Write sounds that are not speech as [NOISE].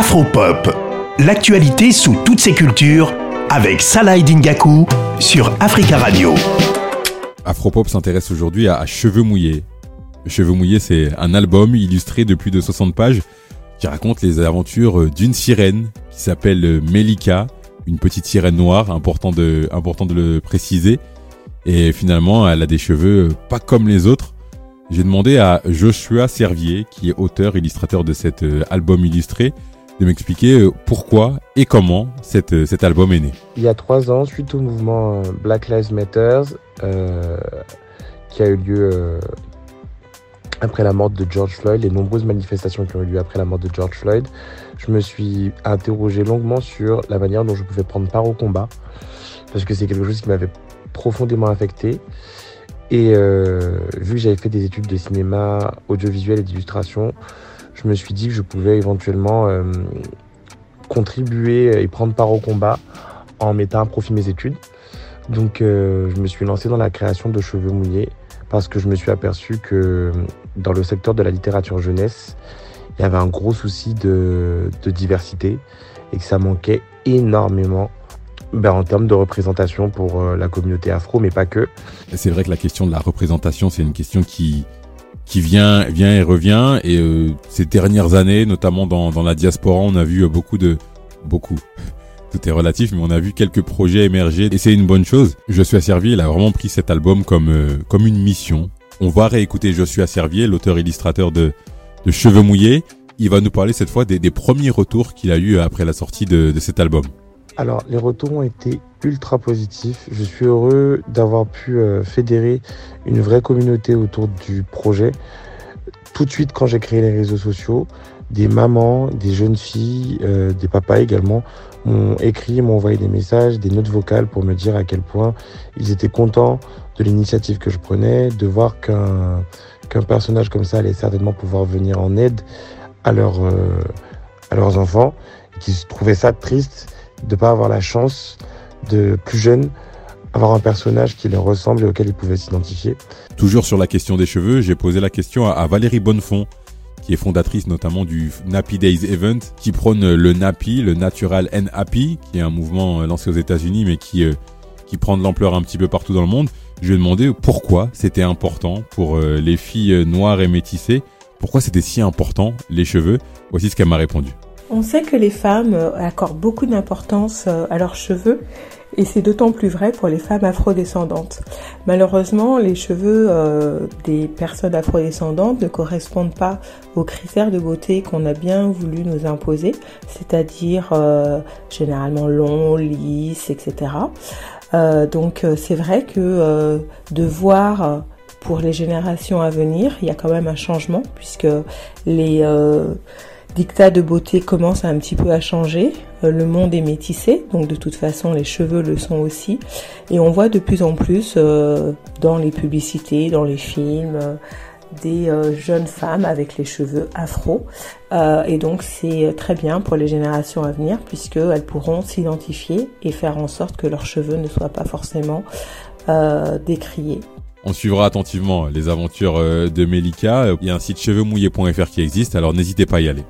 Afropop, l'actualité sous toutes ses cultures avec Salah Dingaku sur Africa Radio. Afropop s'intéresse aujourd'hui à, Cheveux mouillés. Cheveux mouillés, c'est un album illustré de plus de 60 pages qui raconte les aventures d'une sirène qui s'appelle Melika, une petite sirène noire, important de, important de le préciser. Et finalement, elle a des cheveux pas comme les autres. J'ai demandé à Joshua Servier, qui est auteur, illustrateur de cet euh, album illustré, de m'expliquer euh, pourquoi et comment cet, euh, cet album est né. Il y a trois ans, suite au mouvement Black Lives Matter, euh, qui a eu lieu après la mort de George Floyd, les nombreuses manifestations qui ont eu lieu après la mort de George Floyd, je me suis interrogé longuement sur la manière dont je pouvais prendre part au combat, parce que c'est quelque chose qui m'avait profondément affecté. Et vu que j'avais fait des études de cinéma, audiovisuel et d'illustration, je me suis dit que je pouvais éventuellement euh, contribuer et prendre part au combat en mettant à profit mes études. Donc euh, je me suis lancé dans la création de cheveux mouillés parce que je me suis aperçu que dans le secteur de la littérature jeunesse, il y avait un gros souci de, diversité et que ça manquait énormément ben, en termes de représentation pour euh, la communauté afro, mais pas que. C'est vrai que la question de la représentation, c'est une question qui, qui vient, vient et revient. Et euh, ces dernières années, notamment dans, dans la diaspora, on a vu beaucoup de... Beaucoup. [LAUGHS] Tout est relatif, mais on a vu quelques projets émerger et c'est une bonne chose. Je suis asservi, il a vraiment pris cet album comme, euh, comme une mission. On va réécouter Je suis Servier, l'auteur-illustrateur de, de Cheveux mouillés. Il va nous parler cette fois des, des premiers retours qu'il a eu après la sortie de, de cet album. Alors, les retours ont été ultra positifs. Je suis heureux d'avoir pu euh, fédérer une vraie communauté autour du projet. Tout de suite, quand j'ai créé les réseaux sociaux, des mamans, des jeunes filles, euh, des papas également m'ont écrit, m'ont envoyé des messages, des notes vocales pour me dire à quel point ils étaient contents de l'initiative que je prenais, de voir qu'un personnage comme ça allait certainement pouvoir venir en aide à, euh, à leurs enfants, qu'ils trouvaient ça triste de ne pas avoir la chance de plus jeunes avoir un personnage qui leur ressemble et auquel ils pouvaient s'identifier. Toujours sur la question des cheveux, j'ai posé la question à, Valérie Bonnefond, qui est fondatrice notamment du Nappy Days Event, qui prône le Nappy, le Natural and Happy, qui est un mouvement lancé aux États-Unis mais qui euh, qui prend de l'ampleur un petit peu partout dans le monde. Je lui ai demandé pourquoi c'était important pour euh, les filles noires et métissées, pourquoi c'était si important les cheveux. Voici ce qu'elle m'a répondu. On sait que les femmes euh, accordent beaucoup d'importance euh, à leurs cheveux et c'est d'autant plus vrai pour les femmes afrodescendantes. Malheureusement, les cheveux euh, des personnes afrodescendantes ne correspondent pas aux critères de beauté qu'on a bien voulu nous imposer, c'est-à-dire généralement longs, lisses, etc. donc c'est vrai que de voir pour les générations à venir, il y a quand même un changement puisque les dictat de beauté commence un petit peu à changer. Euh, le monde est métissé, donc de toute façon les cheveux le sont aussi. Et on voit de plus en plus euh, dans les publicités, dans les films, euh, des jeunes femmes avec les cheveux afro. et donc c'est très bien pour les générations à venir puisqu'elles pourront s'identifier et faire en sorte que leurs cheveux ne soient pas forcément décriés. On suivra attentivement les aventures de Melika. Il y a un site cheveuxmouillés.fr qui existe, alors n'hésitez pas à y aller.